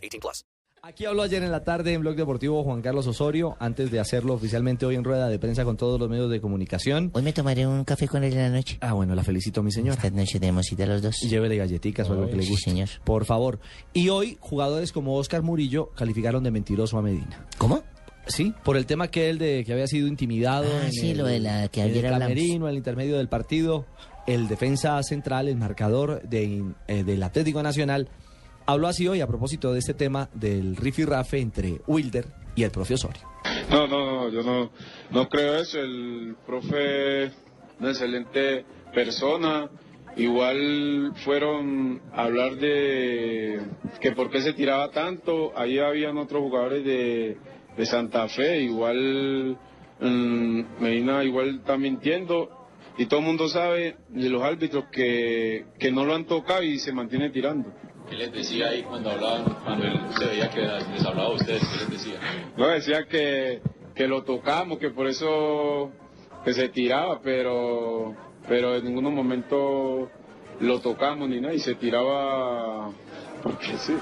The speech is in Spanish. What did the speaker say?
18 plus. Aquí habló ayer en la tarde en Blog Deportivo Juan Carlos Osorio, antes de hacerlo oficialmente hoy en rueda de prensa con todos los medios de comunicación. Hoy me tomaré un café con él en la noche. Ah, bueno, la felicito, mi señor. Esta noche tenemos cita los dos. Llévele galletitas o algo que le Sí, guste. señor. Por favor. Y hoy, jugadores como Oscar Murillo calificaron de mentiroso a Medina. ¿Cómo? Sí, por el tema que él de que había sido intimidado. Ah, en sí, el- lo de la que ayer el camerino, al intermedio del partido. El defensa central, el marcador de, eh, del Atlético Nacional, habló así hoy a propósito de este tema del rifirrafe entre Wilder y el profe Osorio. No, no, no, yo no, no creo eso. El profe una excelente persona. Igual fueron a hablar de que por qué se tiraba tanto. Ahí habían otros jugadores de, de Santa Fe. Igual mm, Medina igual está mintiendo. Y todo el mundo sabe de los árbitros que, que no lo han tocado y se mantiene tirando. ¿Qué les decía ahí cuando hablaban, cuando él se veía que les hablaba a ustedes? ¿Qué les decía? No, decía que, que lo tocamos, que por eso que se tiraba, pero, pero en ningún momento lo tocamos ni nada y se tiraba porque sí.